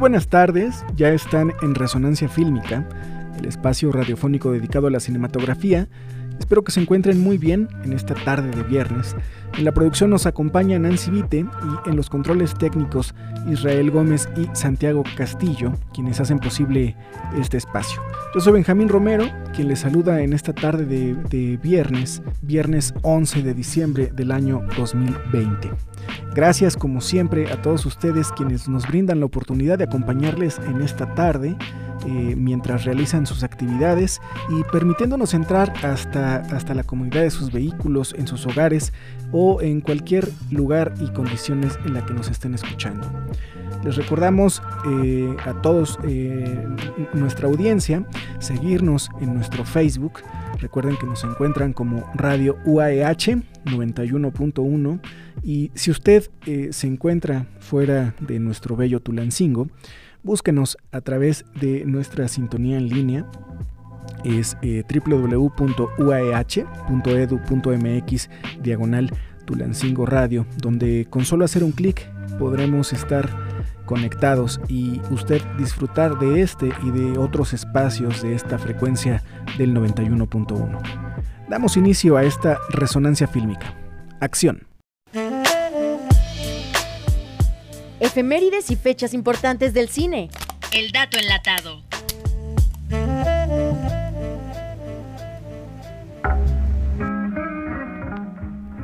Buenas tardes, ya están en Resonancia Fílmica, el espacio radiofónico dedicado a la cinematografía. Espero que se encuentren muy bien en esta tarde de viernes. En la producción nos acompaña Nancy Vite y en los controles técnicos Israel Gómez y Santiago Castillo, quienes hacen posible este espacio. Yo soy Benjamín Romero, quien les saluda en esta tarde de, viernes, viernes 11 de diciembre del año 2020. Gracias como siempre a todos ustedes quienes nos brindan la oportunidad de acompañarles en esta tarde eh, mientras realizan sus actividades y permitiéndonos entrar hasta, hasta la comunidad de sus vehículos, en sus hogares o en cualquier lugar y condiciones en la que nos estén escuchando. Les recordamos eh, a todos eh, nuestra audiencia seguirnos en nuestro Facebook. Recuerden que nos encuentran como Radio UAEH 91.1 y si usted se encuentra fuera de nuestro bello Tulancingo, búsquenos a través de nuestra sintonía en línea. Es eh, www.uaeh.edu.mx diagonal Tulancingo Radio, donde con solo hacer un clic podremos estar conectados y usted disfrutar de este y de otros espacios de esta frecuencia del 91.1. Damos inicio a esta resonancia fílmica. Acción. Efemérides y fechas importantes del cine. El dato enlatado.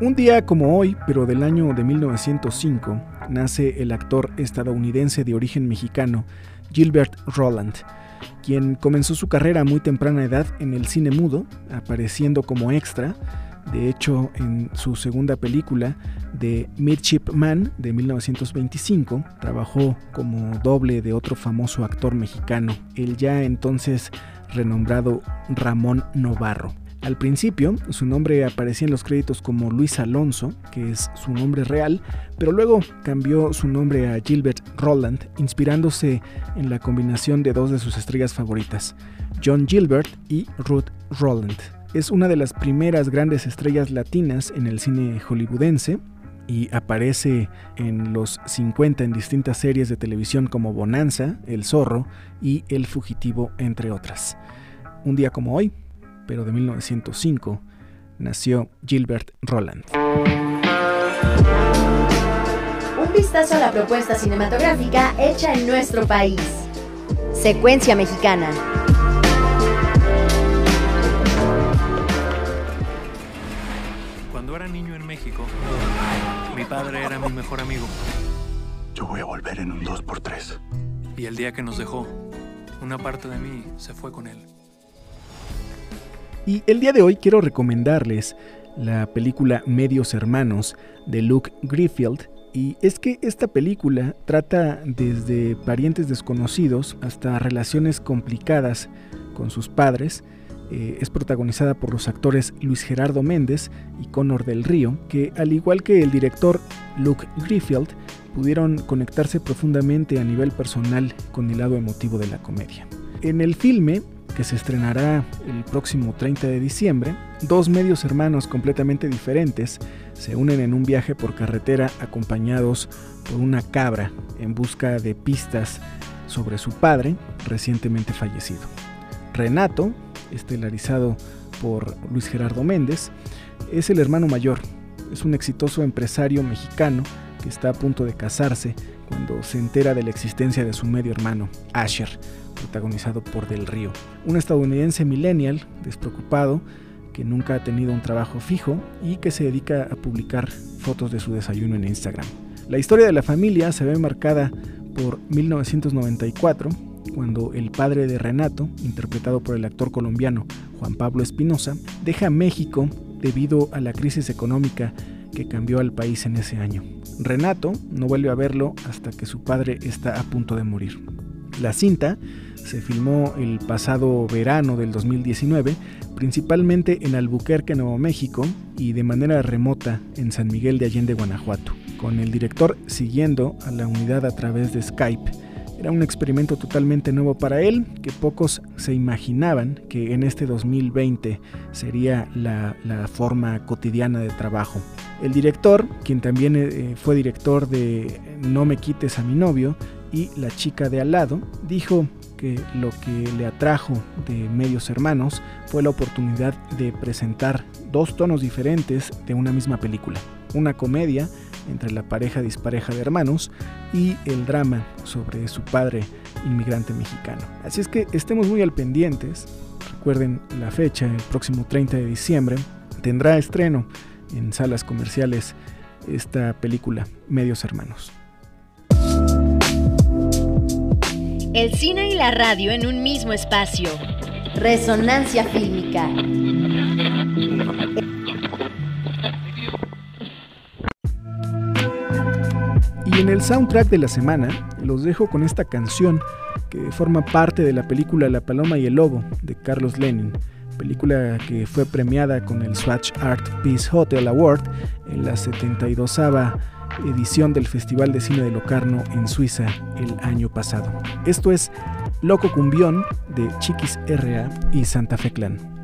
Un día como hoy, pero del año de 1905, nace el actor estadounidense de origen mexicano, Gilbert Roland, quien comenzó su carrera a muy temprana edad en el cine mudo, apareciendo como extra de hecho, en su segunda película, de Midshipman de 1925, trabajó como doble de otro famoso actor mexicano, el ya entonces renombrado Ramón Novarro. Al principio, su nombre aparecía en los créditos como Luis Alonso, que es su nombre real, pero luego cambió su nombre a Gilbert Roland, inspirándose en la combinación de dos de sus estrellas favoritas, John Gilbert y Ruth Roland. Es una de las primeras grandes estrellas latinas en el cine hollywoodense y aparece en los 50 en distintas series de televisión como Bonanza, El Zorro y El Fugitivo, entre otras. Un día como hoy, pero de 1905, nació Gilbert Roland. Un vistazo a la propuesta cinematográfica hecha en nuestro país. Secuencia mexicana. Mi padre era mi mejor amigo. Yo voy a volver en un 2x3. Y el día que nos dejó, una parte de mí se fue con él. Y el día de hoy quiero recomendarles la película Medios Hermanos de Luke Griffield. Y es que esta película trata desde parientes desconocidos hasta relaciones complicadas con sus padres eh, es protagonizada por los actores Luis Gerardo Méndez y Conor del Río, que al igual que el director Luke Griffield, pudieron conectarse profundamente a nivel personal con el lado emotivo de la comedia. En el filme, que se estrenará el próximo 30 de diciembre, dos medios hermanos completamente diferentes se unen en un viaje por carretera acompañados por una cabra en busca de pistas sobre su padre recientemente fallecido. Renato, estelarizado por Luis Gerardo Méndez, es el hermano mayor. Es un exitoso empresario mexicano que está a punto de casarse cuando se entera de la existencia de su medio hermano, Asher, protagonizado por Del Río. Un estadounidense millennial, despreocupado, que nunca ha tenido un trabajo fijo y que se dedica a publicar fotos de su desayuno en Instagram. La historia de la familia se ve marcada por 1994, cuando el padre de Renato, interpretado por el actor colombiano Juan Pablo Espinosa, deja México debido a la crisis económica que cambió al país en ese año. Renato no vuelve a verlo hasta que su padre está a punto de morir. La cinta se filmó el pasado verano del 2019, principalmente en Albuquerque, Nuevo México, y de manera remota en San Miguel de Allende, Guanajuato, con el director siguiendo a la unidad a través de Skype. Era un experimento totalmente nuevo para él, que pocos se imaginaban que en este 2020 sería la, forma cotidiana de trabajo. El director, quien también eh, fue director de No me quites a mi novio y La chica de al lado, dijo que lo que le atrajo de Medios Hermanos fue la oportunidad de presentar dos tonos diferentes de una misma película. Una comedia entre la pareja dispareja de hermanos y el drama sobre su padre inmigrante mexicano. Así es que estemos muy al pendientes. Recuerden la fecha, el próximo 30 de diciembre, tendrá estreno en salas comerciales esta película, Medios Hermanos. El cine y la radio en un mismo espacio. Resonancia fílmica. Y en el soundtrack de la semana los dejo con esta canción que forma parte de la película La Paloma y el Lobo de Carlos Lenin, película que fue premiada con el Swatch Art Peace Hotel Award en la 72 edición del Festival de Cine de Locarno en Suiza el año pasado. Esto es Loco Cumbión de Chiquis RA y Santa Fe Clan.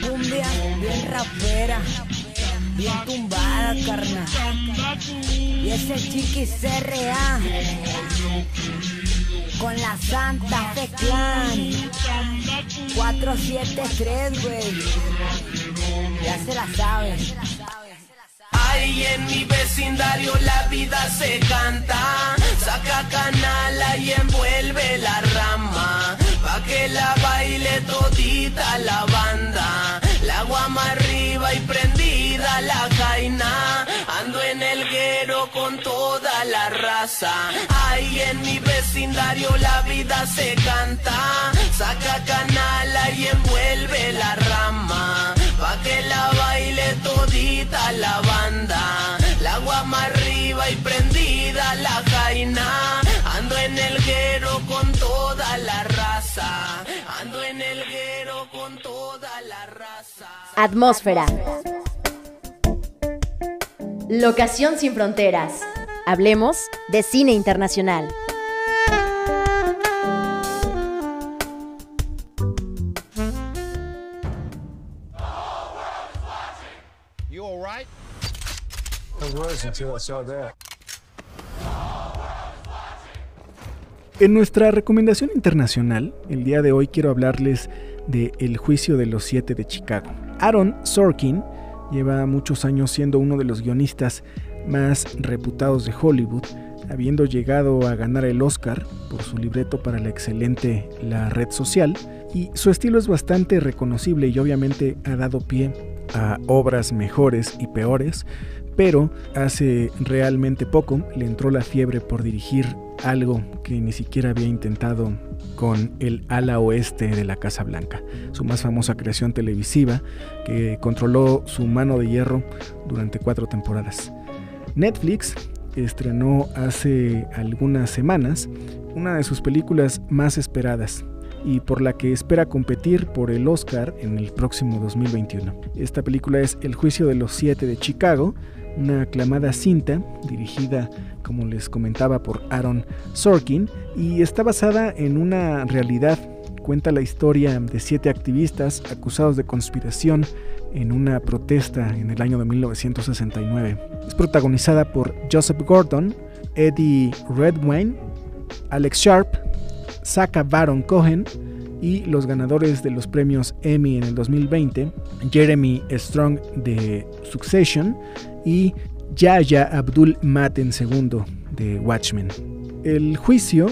Cumbia bien rapera bien tumbada, carnal. Y ese chiquis CRA con la Santa Fe Clan 473, güey. Ya se la saben. Ahí en mi vecindario la vida se canta. Saca canala y envuelve la rama. Pa' que la baile todita la banda. La guama arriba y prendida la jaina. Ando en el guero con toda la raza. Ahí en mi vecindario la vida se canta. Saca canala y envuelve la rama. Pa' que la baile todita la banda. La guama arriba y prendida la jaina. Ando en el guero con toda la raza. Ando en el guero con toda la raza. Atmósfera. Locación sin fronteras. Hablemos de cine internacional. En nuestra recomendación internacional, el día de hoy quiero hablarles de El juicio de los siete de Chicago. Aaron Sorkin lleva muchos años siendo uno de los guionistas más reputados de Hollywood, habiendo llegado a ganar el Oscar por su libreto para la excelente La Red Social, y su estilo es bastante reconocible y obviamente ha dado pie a obras mejores y peores, pero hace realmente poco le entró la fiebre por dirigir algo que ni siquiera había intentado con el ala oeste de la Casa Blanca, su más famosa creación televisiva que controló su mano de hierro durante cuatro temporadas. Netflix estrenó hace algunas semanas una de sus películas más esperadas, y por la que espera competir por el Oscar en el próximo 2021. Esta película es El juicio de los siete de Chicago, una aclamada cinta dirigida, como les comentaba, por Aaron Sorkin y está basada en una realidad. Cuenta la historia de siete activistas acusados de conspiración en una protesta en el año de 1969. Es protagonizada por Joseph Gordon, Eddie Redwine, Alex Sharp, Saka Baron Cohen y los ganadores de los premios Emmy en el 2020, Jeremy Strong de Succession y Yaya Abdul Maten II de Watchmen. El juicio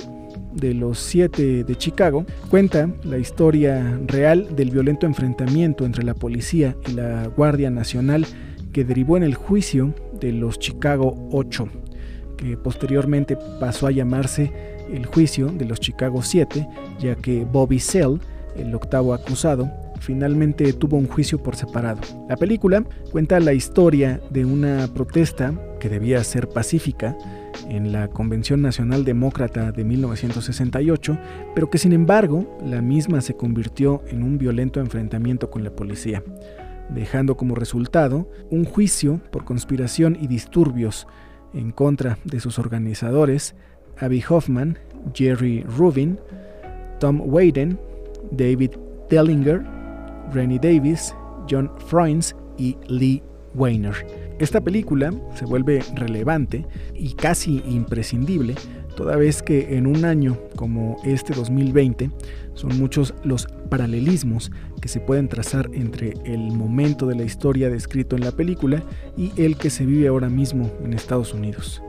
de los siete de Chicago cuenta la historia real del violento enfrentamiento entre la policía y la Guardia Nacional que derivó en el juicio de los Chicago 8, que posteriormente pasó a llamarse el juicio de los Chicago 7, ya que Bobby Sell, el octavo acusado, finalmente tuvo un juicio por separado. La película cuenta la historia de una protesta que debía ser pacífica en la Convención Nacional Demócrata de 1968, pero que sin embargo la misma se convirtió en un violento enfrentamiento con la policía, dejando como resultado un juicio por conspiración y disturbios en contra de sus organizadores, Abby Hoffman, Jerry Rubin, Tom Wayden, David Dellinger, Rennie Davis, John Freins y Lee Weiner. Esta película se vuelve relevante y casi imprescindible toda vez que en un año como este 2020 son muchos los paralelismos que se pueden trazar entre el momento de la historia descrito en la película y el que se vive ahora mismo en Estados Unidos.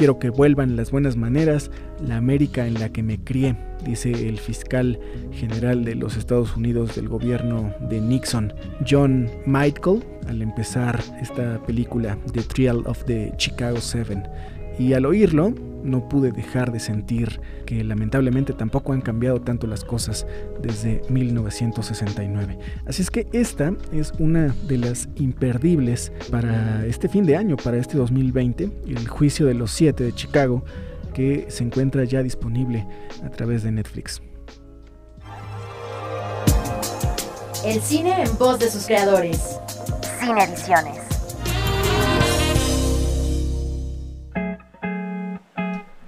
Quiero que vuelvan las buenas maneras, la América en la que me crié, dice el fiscal general de los Estados Unidos del gobierno de Nixon, John Michael, al empezar esta película, The Trial of the Chicago Seven. Y al oírlo, no pude dejar de sentir que lamentablemente tampoco han cambiado tanto las cosas desde 1969. Así es que esta es una de las imperdibles para este fin de año, para este 2020, el juicio de los siete de Chicago, que se encuentra ya disponible a través de Netflix. El cine en voz de sus creadores. Cine Ediciones.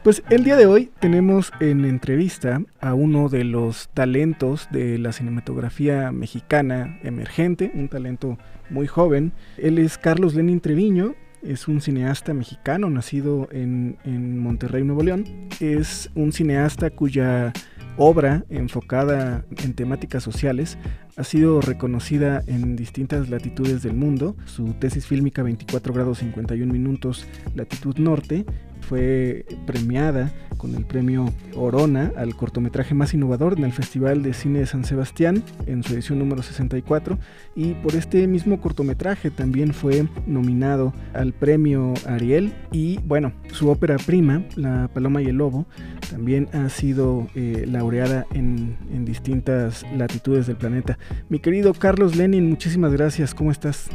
Pues el día de hoy tenemos en entrevista a uno de los talentos de la cinematografía mexicana emergente, un talento muy joven. Él es Carlos Lenin Treviño, es un cineasta mexicano nacido en, en Monterrey, Nuevo León. Es un cineasta cuya obra enfocada en temáticas sociales ha sido reconocida en distintas latitudes del mundo. Su tesis fílmica 24 grados 51 minutos latitud norte fue premiada con el premio Orona al cortometraje más innovador en el Festival de Cine de San Sebastián en su edición número 64 y por este mismo cortometraje también fue nominado al premio Ariel y bueno, su ópera prima, La Paloma y el Lobo, también ha sido eh, laureada en, en distintas latitudes del planeta. Mi querido Carlos Lenin, muchísimas gracias, ¿cómo estás?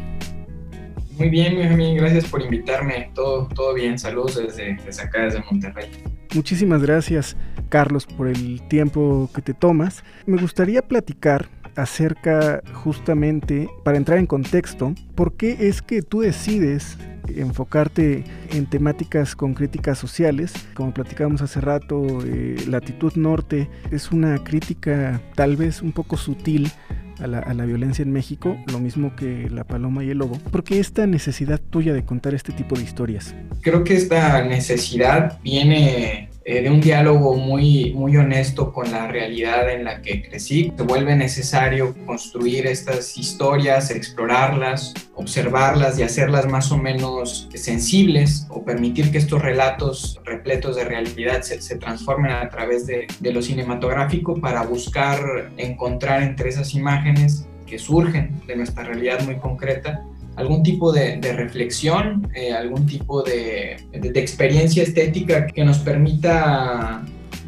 Muy bien, Benjamín, gracias por invitarme. Todo, todo bien, saludos desde, desde acá, desde Monterrey. Muchísimas gracias, Carlos, por el tiempo que te tomas. Me gustaría platicar acerca justamente, para entrar en contexto, por qué es que tú decides enfocarte en temáticas con críticas sociales. Como platicábamos hace rato, eh, Latitud Norte es una crítica tal vez un poco sutil a la, a la, violencia en México, lo mismo que La Paloma y el Lobo. ¿Por qué esta necesidad tuya de contar este tipo de historias? Creo que esta necesidad viene eh, de un diálogo muy, muy honesto con la realidad en la que crecí. Se vuelve necesario construir estas historias, explorarlas, observarlas y hacerlas más o menos sensibles o permitir que estos relatos repletos de realidad se, se transformen a través de, de lo cinematográfico para buscar encontrar entre esas imágenes que surgen de nuestra realidad muy concreta algún tipo de, de reflexión, eh, algún tipo de, de, de, experiencia estética que nos permita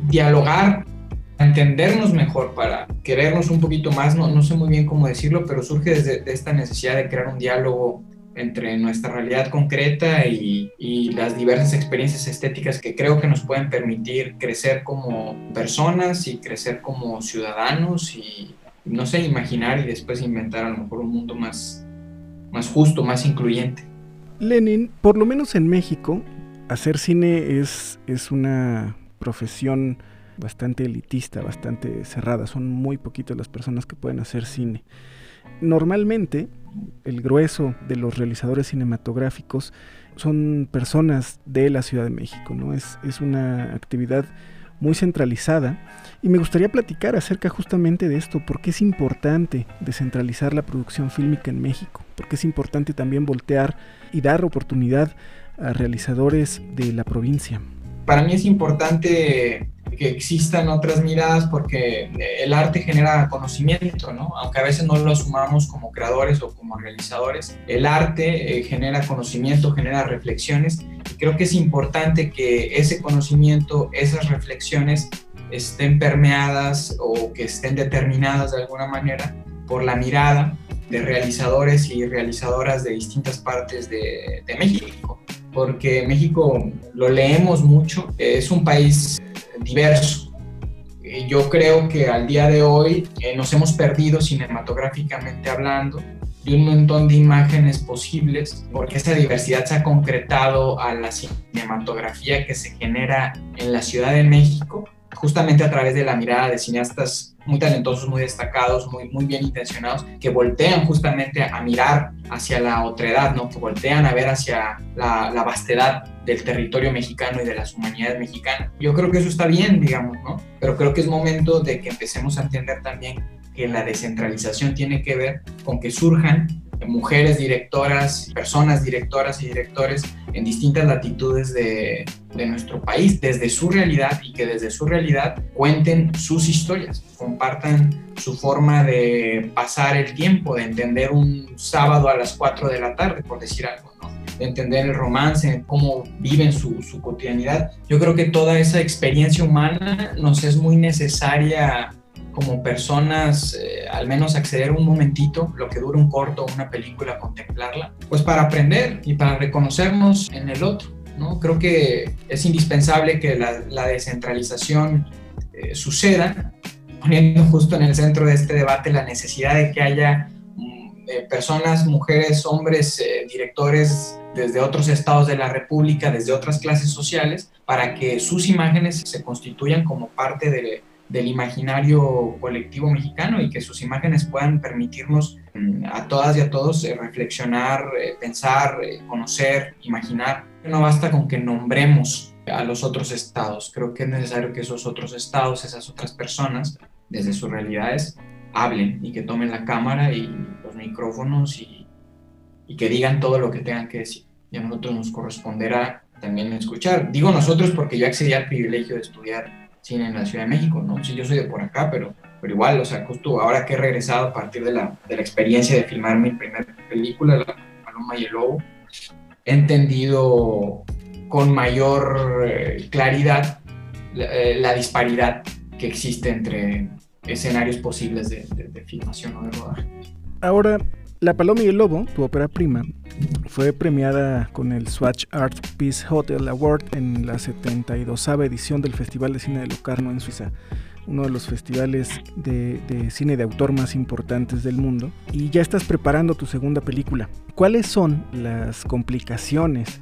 dialogar, entendernos mejor, para querernos un poquito más, no, no sé muy bien cómo decirlo, pero surge desde de esta necesidad de crear un diálogo entre nuestra realidad concreta y, y, las diversas experiencias estéticas que creo que nos pueden permitir crecer como personas y crecer como ciudadanos y, no sé, imaginar y después inventar a lo mejor un mundo más, más justo, más incluyente. Lenin, por lo menos en México, hacer cine es, es una profesión bastante elitista, bastante cerrada. Son muy poquitas las personas que pueden hacer cine. Normalmente, el grueso de los realizadores cinematográficos son personas de la Ciudad de México, ¿no? Es, es una actividad muy centralizada y me gustaría platicar acerca justamente de esto, porque es importante descentralizar la producción fílmica en México, porque es importante también voltear y dar oportunidad a realizadores de la provincia. Para mí es importante que existan otras miradas porque el arte genera conocimiento, ¿no? Aunque a veces no lo asumamos como creadores o como realizadores, el arte eh, genera conocimiento, genera reflexiones y creo que es importante que ese conocimiento, esas reflexiones estén permeadas o que estén determinadas de alguna manera por la mirada de realizadores y realizadoras de distintas partes de, México, porque México lo leemos mucho, es un país diverso. Yo creo que al día de hoy eh, nos hemos perdido cinematográficamente hablando de un montón de imágenes posibles, porque esta diversidad se ha concretado a la cinematografía que se genera en la Ciudad de México, justamente a través de la mirada de cineastas muy talentosos, muy destacados, muy, muy bien intencionados, que voltean justamente a, mirar hacia la otredad, ¿no? que voltean a ver hacia la, la, vastedad del territorio mexicano y de las humanidades mexicanas. Yo creo que eso está bien, digamos, ¿no? Pero creo que es momento de que empecemos a entender también que la descentralización tiene que ver con que surjan mujeres directoras, personas directoras y directores en distintas latitudes de, de, nuestro país, desde su realidad y que desde su realidad cuenten sus historias, compartan su forma de pasar el tiempo, de entender un sábado a las 4 de la tarde, por decir algo, de entender el romance, cómo viven su, su cotidianidad. Yo creo que toda esa experiencia humana nos es muy necesaria como personas, eh, al menos acceder un momentito, lo que dura un corto o una película, contemplarla, pues para aprender y para reconocernos en el otro. ¿no? Creo que es indispensable que la, la descentralización eh, suceda, poniendo justo en el centro de este debate la necesidad de que haya mm, eh, personas, mujeres, hombres, eh, directores desde otros estados de la República, desde otras clases sociales, para que sus imágenes se constituyan como parte de, del imaginario colectivo mexicano y que sus imágenes puedan permitirnos mm, a todas y a todos eh, reflexionar, eh, pensar, eh, conocer, imaginar. No basta con que nombremos a los otros estados, creo que es necesario que esos otros estados, esas otras personas, desde sus realidades, hablen y que tomen la cámara y los micrófonos y, y que digan todo lo que tengan que decir. Y a nosotros nos corresponderá también escuchar. Digo nosotros porque yo accedí al privilegio de estudiar cine en la Ciudad de México, ¿no? Sí, yo soy de por acá, pero, pero igual, o sea, justo ahora que he regresado a partir de la, de la experiencia de filmar mi primera película, La Paloma y el Lobo, he entendido con mayor eh, claridad la, eh, la, disparidad que existe entre escenarios posibles de, de, de filmación o de rodaje. Ahora, La Paloma y el Lobo, tu ópera prima, fue premiada con el Swatch Art Peace Hotel Award en la 72 edición del Festival de Cine de Locarno en Suiza, uno de los festivales de, de, cine de autor más importantes del mundo. Y ya estás preparando tu segunda película. ¿Cuáles son las complicaciones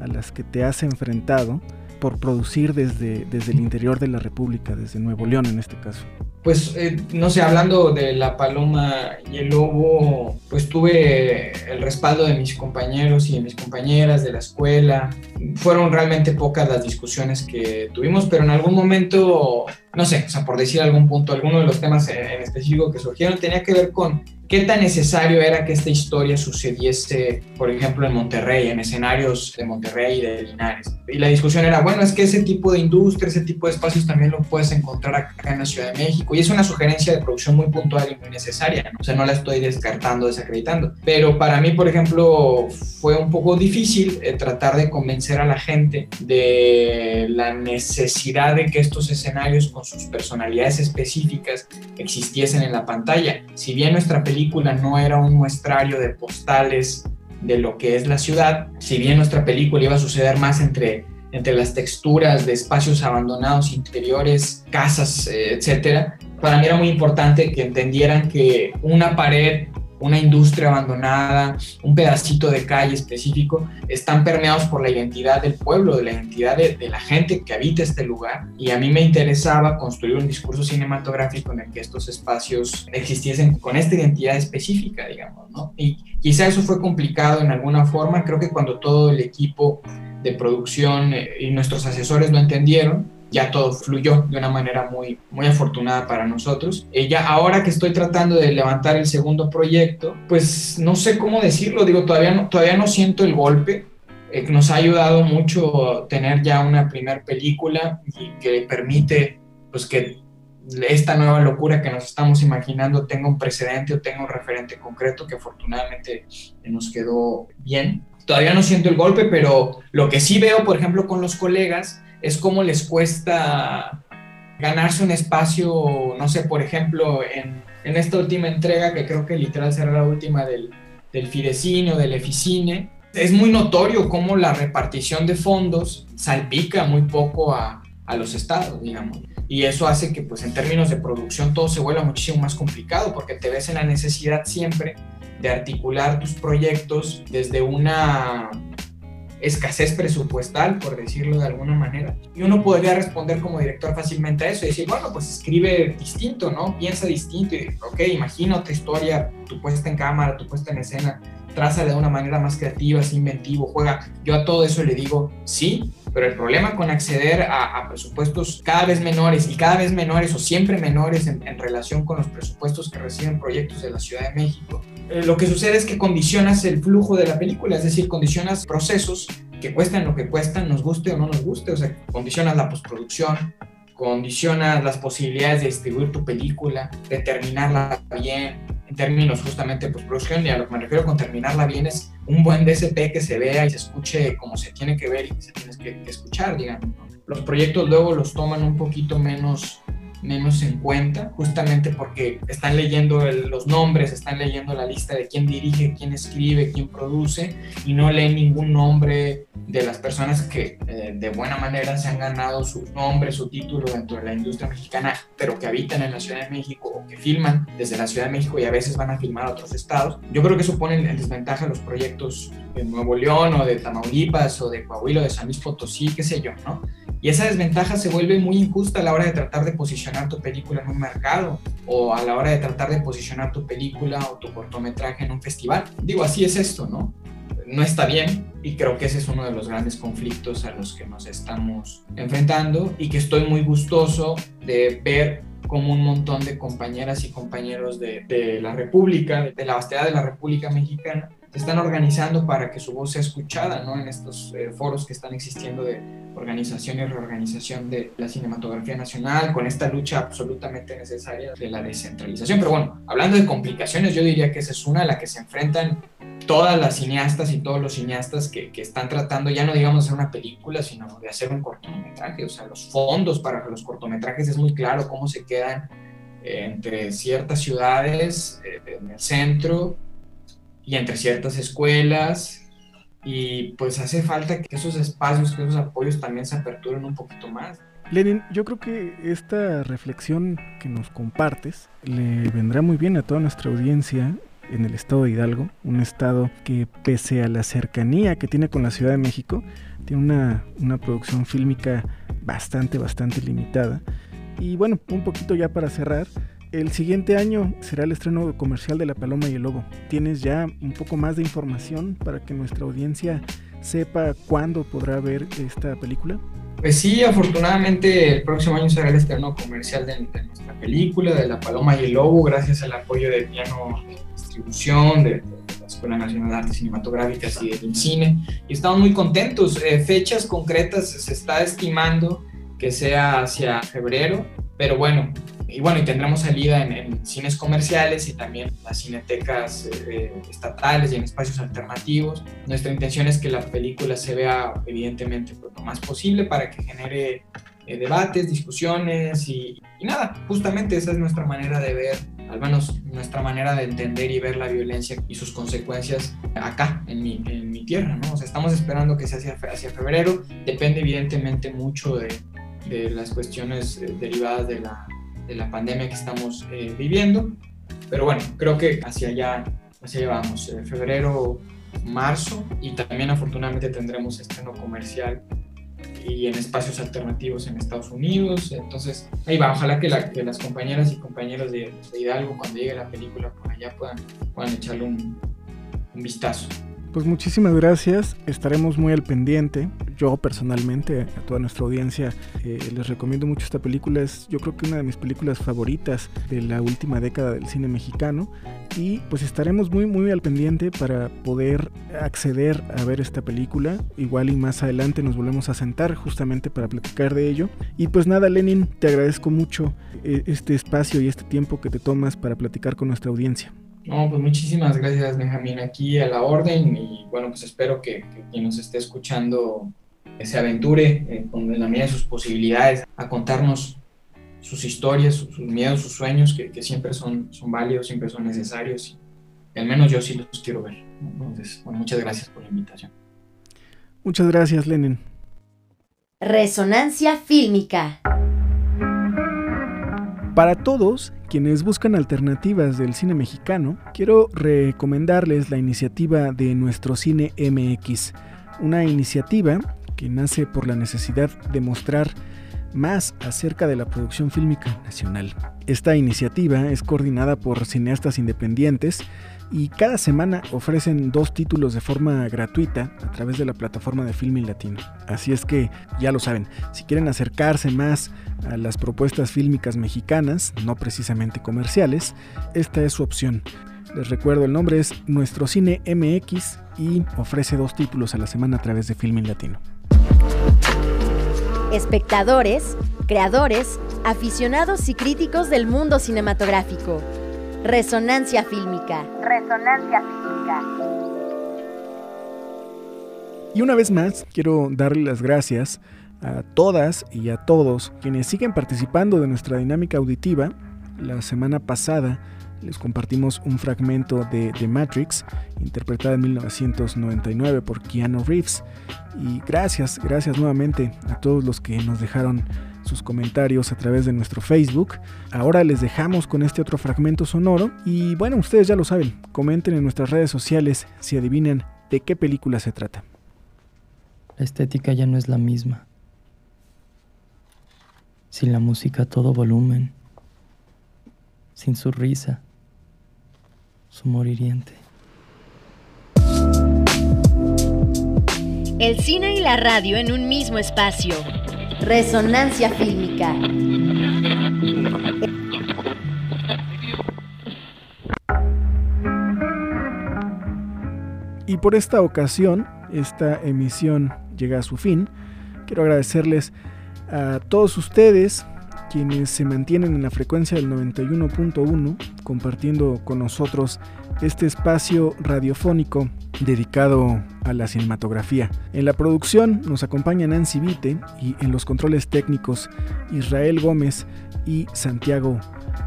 a las que te has enfrentado por producir desde, desde el interior de la República, desde Nuevo León en este caso? Pues eh, no sé, hablando de la paloma y el lobo, pues tuve el respaldo de mis compañeros y de mis compañeras de la escuela. Fueron realmente pocas las discusiones que tuvimos, pero en algún momento, no sé, o sea, por decir algún punto, alguno de los temas en específico que surgieron tenía que ver con qué tan necesario era que esta historia sucediese, por ejemplo, en Monterrey, en escenarios de Monterrey y de Linares. Y la discusión era, bueno, es que ese tipo de industria, ese tipo de espacios también lo puedes encontrar acá en la Ciudad de México. Y es una sugerencia de producción muy puntual y muy necesaria, ¿no? o sea, no la estoy descartando, desacreditando. Pero para mí, por ejemplo, fue un poco difícil eh, tratar de convencer a la gente de la necesidad de que estos escenarios con sus personalidades específicas existiesen en la pantalla. Si bien nuestra película no era un muestrario de postales de lo que es la ciudad, si bien nuestra película iba a suceder más entre, entre las texturas de espacios abandonados interiores, casas, eh, etcétera, para mí era muy importante que entendieran que una pared una industria abandonada, un pedacito de calle específico, están permeados por la identidad del pueblo, de la identidad de, la gente que habita este lugar. Y a mí me interesaba construir un discurso cinematográfico en el que estos espacios existiesen con esta identidad específica, digamos, ¿no? Y quizá eso fue complicado en alguna forma, creo que cuando todo el equipo de producción eh, y nuestros asesores lo entendieron, ya todo fluyó de una manera muy, muy afortunada para nosotros. Ya ahora que estoy tratando de levantar el segundo proyecto, pues no sé cómo decirlo, digo, todavía no, todavía no siento el golpe, eh, nos ha ayudado mucho tener ya una primera película y que permite pues que esta nueva locura que nos estamos imaginando tenga un precedente o tenga un referente concreto que afortunadamente nos quedó bien. Todavía no siento el golpe, pero lo que sí veo, por ejemplo, con los colegas es cómo les cuesta ganarse un espacio, no sé, por ejemplo, en, esta última entrega, que creo que literal será la última del, del o del Eficine, es muy notorio cómo la repartición de fondos salpica muy poco a, a los estados, digamos. Y eso hace que, pues, en términos de producción todo se vuelva muchísimo más complicado porque te ves en la necesidad siempre de articular tus proyectos desde una escasez presupuestal, por decirlo de alguna manera. Y uno podría responder como director fácilmente a eso y decir, bueno, pues escribe distinto, ¿no? Piensa distinto y, ok, imagina otra historia, tu puesta en cámara, tu puesta en escena, traza de una manera más creativa, es inventivo, juega. Yo a todo eso le digo sí, pero el problema con acceder a, presupuestos cada vez menores y cada vez menores o siempre menores en, relación con los presupuestos que reciben proyectos de la Ciudad de México, eh, lo que sucede es que condicionas el flujo de la película, es decir, condicionas procesos que cuestan lo que cuestan, nos guste o no nos guste, o sea, condicionas la postproducción, condicionas las posibilidades de distribuir tu película, de terminarla bien, en términos justamente de postproducción, y a lo que me refiero con terminarla bien es un buen DSP que se vea y se escuche como se tiene que ver y se tiene que, escuchar, digamos. Los proyectos luego los toman un poquito menos menos en cuenta, justamente porque están leyendo los nombres, están leyendo la lista de quién dirige, quién escribe, quién produce, y no leen ningún nombre de las personas que eh, de buena manera se han ganado su nombre, su título dentro de la industria mexicana, pero que habitan en la Ciudad de México o que filman desde la Ciudad de México y a veces van a filmar a otros estados. Yo creo que eso pone en desventaja los proyectos de Nuevo León o de Tamaulipas o de Coahuila o de San Luis Potosí, qué sé yo, ¿no? Y esa desventaja se vuelve muy injusta a la hora de tratar de posicionar tu película en un mercado o a la hora de tratar de posicionar tu película o tu cortometraje en un festival. Digo, así es esto, ¿no? No está bien y creo que ese es uno de los grandes conflictos a los que nos estamos enfrentando y que estoy muy gustoso de ver como un montón de compañeras y compañeros de, la República, de la vastedad de la República Mexicana, se están organizando para que su voz sea escuchada ¿no? en estos eh, foros que están existiendo de organización y reorganización de la cinematografía nacional, con esta lucha absolutamente necesaria de la descentralización. Pero bueno, hablando de complicaciones, yo diría que esa es una a la que se enfrentan todas las cineastas y todos los cineastas que, que, están tratando, ya no digamos hacer una película, sino de hacer un cortometraje. O sea, los fondos para los cortometrajes es muy claro cómo se quedan eh, entre ciertas ciudades eh, en el centro y entre ciertas escuelas y pues hace falta que esos espacios, que esos apoyos también se aperturen un poquito más. Lenin, yo creo que esta reflexión que nos compartes le vendrá muy bien a toda nuestra audiencia en el estado de Hidalgo, un estado que pese a la cercanía que tiene con la Ciudad de México, tiene una, una producción fílmica bastante, bastante limitada. Y bueno, un poquito ya para cerrar, el siguiente año será el estreno comercial de La Paloma y el Lobo. ¿Tienes ya un poco más de información para que nuestra audiencia sepa cuándo podrá ver esta película? Pues sí, afortunadamente el próximo año será el estreno comercial de, nuestra película, de La Paloma y el Lobo, gracias al apoyo de Piano Distribución, de, la Escuela Nacional de Artes Cinematográficas y del INCINE. Y estamos muy contentos. Eh, fechas concretas se está estimando que sea hacia febrero, pero bueno, y bueno, y tendremos salida en, cines comerciales y también en las cinetecas eh, estatales y en espacios alternativos. Nuestra intención es que la película se vea evidentemente pues, lo más posible para que genere eh, debates, discusiones y, nada, justamente esa es nuestra manera de ver, al menos nuestra manera de entender y ver la violencia y sus consecuencias acá, en mi, en mi tierra, ¿no? O sea, estamos esperando que sea hacia, hacia febrero, depende evidentemente mucho de, de las cuestiones eh, derivadas de la de la pandemia que estamos eh, viviendo. Pero bueno, creo que hacia allá, hacia allá vamos, eh, febrero, marzo, y también afortunadamente tendremos estreno comercial y en espacios alternativos en Estados Unidos. Entonces, ahí va, ojalá que, la, que las compañeras y compañeros de, Hidalgo, cuando llegue la película por allá, puedan, puedan echarle un, un vistazo. Pues muchísimas gracias, estaremos muy al pendiente. Yo personalmente, a toda nuestra audiencia, eh, les recomiendo mucho esta película. Es yo creo que una de mis películas favoritas de la última década del cine mexicano. Y pues estaremos muy muy al pendiente para poder acceder a ver esta película. Igual y más adelante nos volvemos a sentar justamente para platicar de ello. Y pues nada, Lenin, te agradezco mucho eh, este espacio y este tiempo que te tomas para platicar con nuestra audiencia. No, pues muchísimas gracias, Benjamín, aquí a la orden y bueno, pues espero que, quien nos esté escuchando se aventure eh, con la medida de sus posibilidades a contarnos sus historias, sus, miedos, sus sueños, que, siempre son, son válidos, siempre son necesarios y, al menos yo sí los quiero ver. Entonces, bueno, muchas gracias por la invitación. Muchas gracias, Lenin. Resonancia fílmica. Para todos quienes buscan alternativas del cine mexicano, quiero recomendarles la iniciativa de Nuestro Cine MX, una iniciativa que nace por la necesidad de mostrar más acerca de la producción fílmica nacional. Esta iniciativa es coordinada por cineastas independientes y cada semana ofrecen dos títulos de forma gratuita a través de la plataforma de Filming Latino. Así es que ya lo saben, si quieren acercarse más a las propuestas fílmicas mexicanas, no precisamente comerciales, esta es su opción. Les recuerdo, el nombre es Nuestro Cine MX y ofrece dos títulos a la semana a través de Filming Latino. Espectadores, creadores, aficionados y críticos del mundo cinematográfico. Resonancia fílmica. Resonancia fílmica. Y una vez más, quiero darle las gracias a todas y a todos quienes siguen participando de nuestra dinámica auditiva. La semana pasada les compartimos un fragmento de The Matrix, interpretada en 1999 por Keanu Reeves. Y gracias, gracias nuevamente a todos los que nos dejaron sus comentarios a través de nuestro Facebook. Ahora les dejamos con este otro fragmento sonoro y bueno, ustedes ya lo saben, comenten en nuestras redes sociales si adivinan de qué película se trata. La estética ya no es la misma. Sin la música a todo volumen, sin su risa, su humor hiriente. El cine y la radio en un mismo espacio. Resonancia fílmica. Y por esta ocasión, esta emisión llega a su fin. Quiero agradecerles a todos ustedes quienes se mantienen en la frecuencia del 91.1 compartiendo con nosotros este espacio radiofónico dedicado a la cinematografía. En la producción nos acompaña Nancy Vite y en los controles técnicos Israel Gómez y Santiago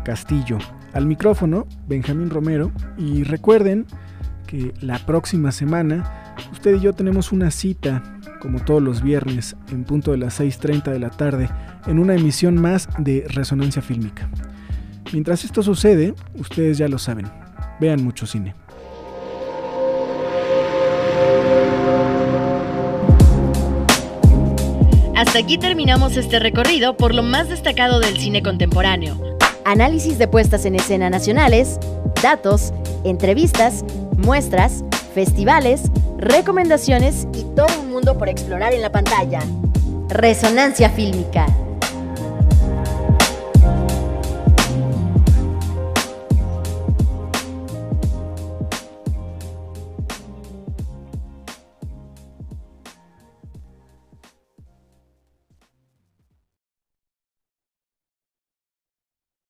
Castillo. Al micrófono Benjamín Romero y recuerden que la próxima semana usted y yo tenemos una cita como todos los viernes en punto de las 6.30 de la tarde en una emisión más de Resonancia Fílmica. Mientras esto sucede, ustedes ya lo saben, vean mucho cine. Hasta aquí terminamos este recorrido por lo más destacado del cine contemporáneo. Análisis de puestas en escena nacionales, datos, entrevistas, muestras, festivales, recomendaciones y todo un mundo por explorar en la pantalla. Resonancia fílmica.